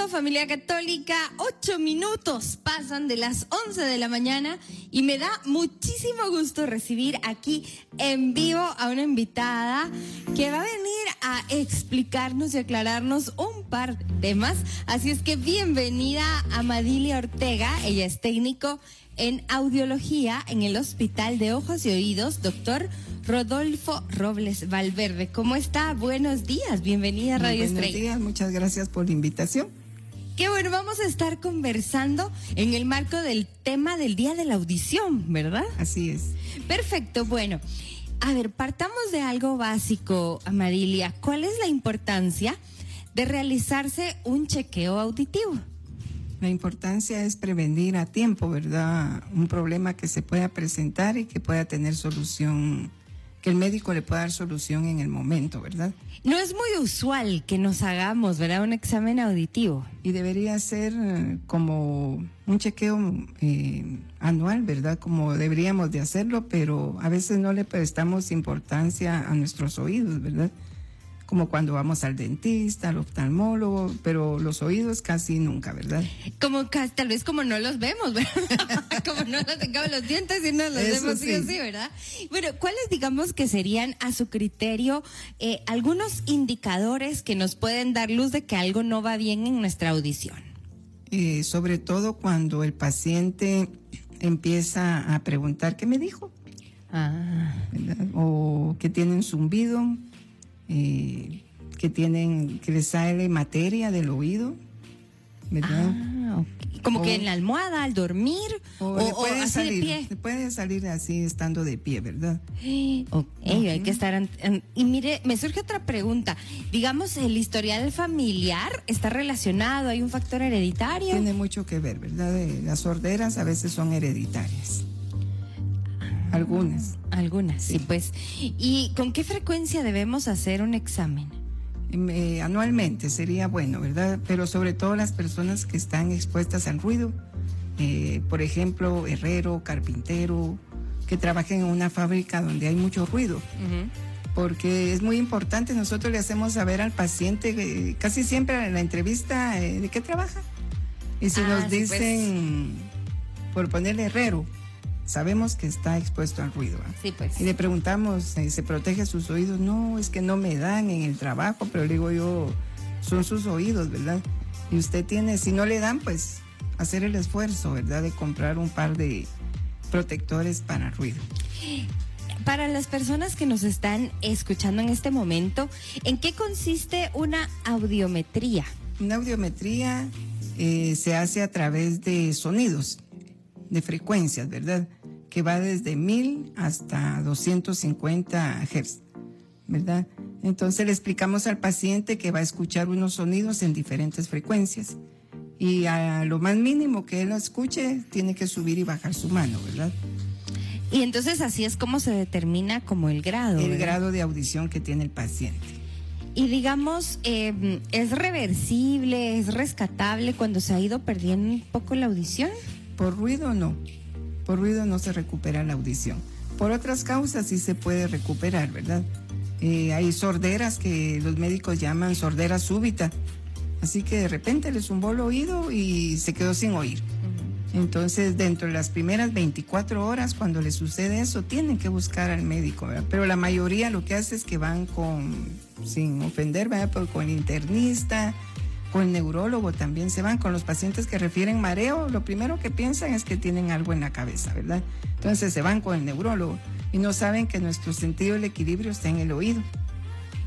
familia católica. Ocho minutos pasan de las once de la mañana y me da muchísimo gusto recibir aquí en vivo a una invitada que va a venir a explicarnos y aclararnos un par de temas. Así es que bienvenida a Madilia Ortega. Ella es técnico en audiología en el Hospital de Ojos y Oídos, doctor Rodolfo Robles Valverde. ¿Cómo está? Buenos días, bienvenida a Radio Buenos Estrella. días, muchas gracias por la invitación. Qué bueno, vamos a estar conversando en el marco del tema del día de la audición, ¿verdad? Así es. Perfecto, bueno. A ver, partamos de algo básico, Amarilia. ¿Cuál es la importancia de realizarse un chequeo auditivo? La importancia es prevenir a tiempo, ¿verdad? Un problema que se pueda presentar y que pueda tener solución, que el médico le pueda dar solución en el momento, ¿verdad? No es muy usual que nos hagamos, ¿verdad? Un examen auditivo. Y debería ser eh, como un chequeo eh, anual, ¿verdad? Como deberíamos de hacerlo, pero a veces no le prestamos importancia a nuestros oídos, ¿verdad? Como cuando vamos al dentista, al oftalmólogo, pero los oídos casi nunca, ¿verdad? Como tal vez como no los vemos, ¿verdad? como no nos tengamos los dientes y no los Eso vemos sí o sí. ¿verdad? Bueno, ¿cuáles digamos que serían a su criterio eh, algunos indicadores que nos pueden dar luz de que algo no va bien en nuestra audición? Eh, sobre todo cuando el paciente empieza a preguntar qué me dijo, Ah. O que tienen zumbido, eh, que tienen, que les sale materia del oído, ¿verdad? ah, como que en la almohada al dormir o, así salir, de pie. puede salir así estando de pie, ¿verdad? Hay que estar. an- an- y mire, me surge otra pregunta. Digamos, el historial familiar está relacionado, hay un factor hereditario. Tiene mucho que ver, ¿verdad? Las sorderas a veces son hereditarias. Algunas. Algunas, sí. Sí. pues. ¿Y con qué frecuencia debemos hacer un examen? Em, eh, anualmente sería bueno, ¿verdad? Pero sobre todo las personas que están expuestas al ruido, eh, por ejemplo, herrero, carpintero, que trabajen en una fábrica donde hay mucho ruido, porque es muy importante, nosotros le hacemos saber al paciente, eh, casi siempre en la entrevista, ¿de qué trabaja? Y si Ah, nos pues. dicen, por ponerle herrero, sabemos que está expuesto al ruido. ¿ah? Sí, pues. Y le preguntamos, eh, ¿se protege sus oídos? No, es que no me dan en el trabajo, pero le digo yo, son sus oídos, ¿verdad? Y usted tiene, si no le dan, pues hacer el esfuerzo, ¿verdad? De comprar un par de protectores para ruido. Para las personas que nos están escuchando en este momento, ¿en qué consiste una audiometría? Una audiometría eh, se hace a través de sonidos, de frecuencias, ¿verdad? Que va desde 1000 hasta 250 Hz, ¿verdad? Entonces le explicamos al paciente que va a escuchar unos sonidos en diferentes frecuencias. Y a lo más mínimo que él escuche, tiene que subir y bajar su mano, ¿verdad? Y entonces así es como se determina como el grado. El ¿verdad? grado de audición que tiene el paciente. Y digamos, eh, ¿es reversible, es rescatable cuando se ha ido perdiendo un poco la audición? Por ruido no. Por ruido no se recupera la audición. Por otras causas sí se puede recuperar, ¿verdad? Eh, hay sorderas que los médicos llaman sordera súbita. Así que de repente le zumbó el oído y se quedó sin oír. Entonces, dentro de las primeras 24 horas, cuando le sucede eso, tienen que buscar al médico, ¿verdad? Pero la mayoría lo que hace es que van con, sin ofender, ¿verdad? Pero con el internista, con el neurólogo también se van. Con los pacientes que refieren mareo, lo primero que piensan es que tienen algo en la cabeza, ¿verdad? Entonces se van con el neurólogo y no saben que nuestro sentido del equilibrio está en el oído.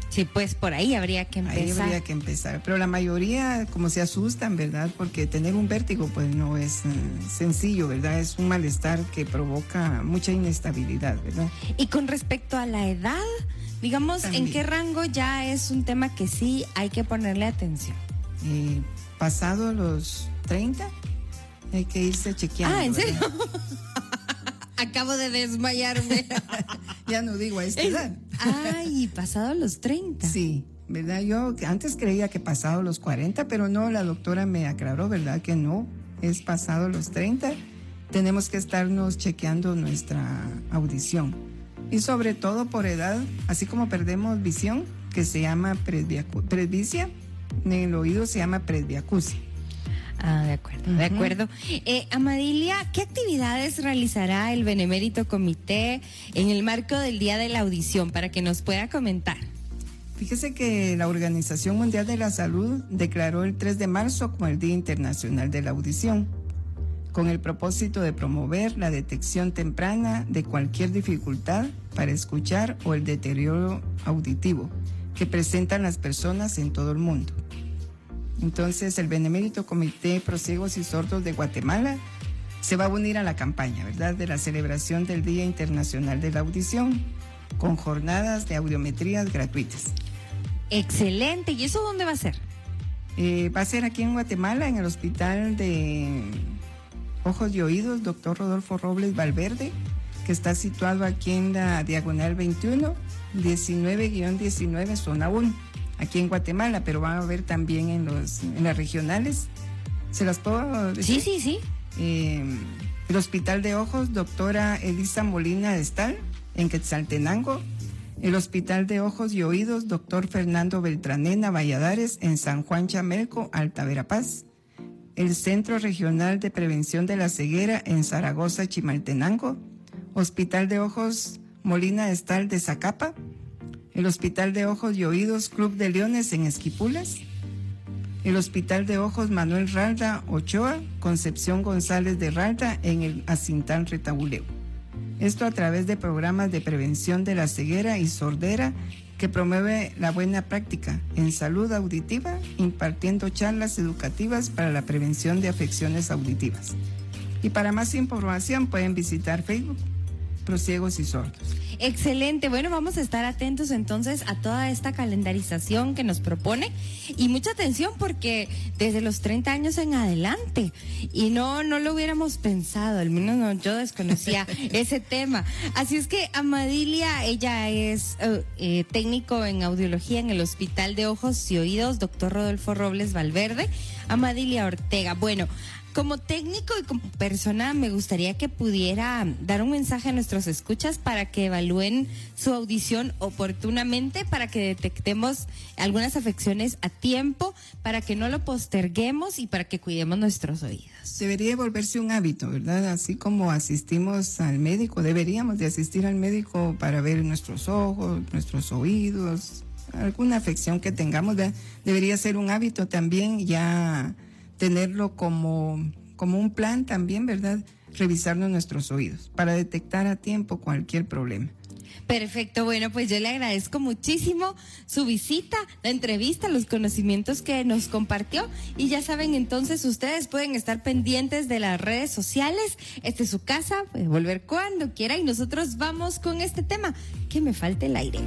Sí, pues por ahí habría que Ahí empezar. habría que empezar. Pero la mayoría como se asustan, ¿verdad? Porque tener un vértigo pues no es eh, sencillo, ¿verdad? Es un malestar que provoca mucha inestabilidad, ¿verdad? Y con respecto a la edad, digamos, ¿en qué rango ya es un tema que sí hay que ponerle atención? Eh, pasado los 30 hay que irse chequeando. ah, ¿en serio? Acabo de desmayarme. Ya no digo a esta edad. Ay, pasado los 30. Sí, ¿verdad? Yo antes creía que pasado los 40, pero no, la doctora me aclaró, ¿verdad? Que no, es pasado los 30. Tenemos que estarnos chequeando nuestra audición. Y sobre todo por edad, así como perdemos visión, que se llama presbicia, En el oído se llama presbiacusia. Ah, de acuerdo, de acuerdo. Eh, Amadilia, ¿qué actividades realizará el Benemérito Comité en el marco del Día de la Audición para que nos pueda comentar? Fíjese que la Organización Mundial de la Salud declaró el 3 de marzo como el Día Internacional de la Audición, con el propósito de promover la detección temprana de cualquier dificultad para escuchar o el deterioro auditivo que presentan las personas en todo el mundo. Entonces, el Benemérito Comité Prosiegos y Sordos de Guatemala se va a unir a la campaña, ¿verdad?, de la celebración del Día Internacional de la Audición, con jornadas de audiometrías gratuitas. Excelente. ¿Y eso dónde va a ser? Eh, va a ser aquí en Guatemala, en el Hospital de Ojos y Oídos, doctor Rodolfo Robles Valverde, que está situado aquí en la Diagonal 21, 19-19, zona 1 aquí en Guatemala, pero van a haber también en, los, en las regionales. ¿Se las puedo decir? Sí, sí, sí. Eh, el Hospital de Ojos, doctora Elisa Molina de Estal, en Quetzaltenango. El Hospital de Ojos y Oídos, doctor Fernando Beltranena Valladares, en San Juan Chamelco, Alta Verapaz. El Centro Regional de Prevención de la Ceguera, en Zaragoza, Chimaltenango. Hospital de Ojos Molina de Estal de Zacapa el Hospital de Ojos y Oídos Club de Leones en Esquipulas, el Hospital de Ojos Manuel Ralda Ochoa, Concepción González de Ralda en el Acintán Retabuleo. Esto a través de programas de prevención de la ceguera y sordera que promueve la buena práctica en salud auditiva, impartiendo charlas educativas para la prevención de afecciones auditivas. Y para más información pueden visitar Facebook Prosiegos y Sordos. Excelente. Bueno, vamos a estar atentos entonces a toda esta calendarización que nos propone y mucha atención porque desde los 30 años en adelante y no no lo hubiéramos pensado, al menos no, yo desconocía ese tema. Así es que Amadilia, ella es eh, eh, técnico en audiología en el Hospital de Ojos y Oídos, doctor Rodolfo Robles Valverde. Amadilia Ortega. Bueno, como técnico y como persona, me gustaría que pudiera dar un mensaje a nuestros escuchas para que evalúen su audición oportunamente, para que detectemos algunas afecciones a tiempo, para que no lo posterguemos y para que cuidemos nuestros oídos. Debería volverse un hábito, ¿verdad? Así como asistimos al médico, deberíamos de asistir al médico para ver nuestros ojos, nuestros oídos, alguna afección que tengamos, debería ser un hábito también ya tenerlo como, como un plan también, ¿verdad? Revisarnos nuestros oídos para detectar a tiempo cualquier problema. Perfecto, bueno, pues yo le agradezco muchísimo su visita, la entrevista, los conocimientos que nos compartió y ya saben entonces ustedes pueden estar pendientes de las redes sociales, este es su casa, puede volver cuando quiera y nosotros vamos con este tema, que me falte el aire.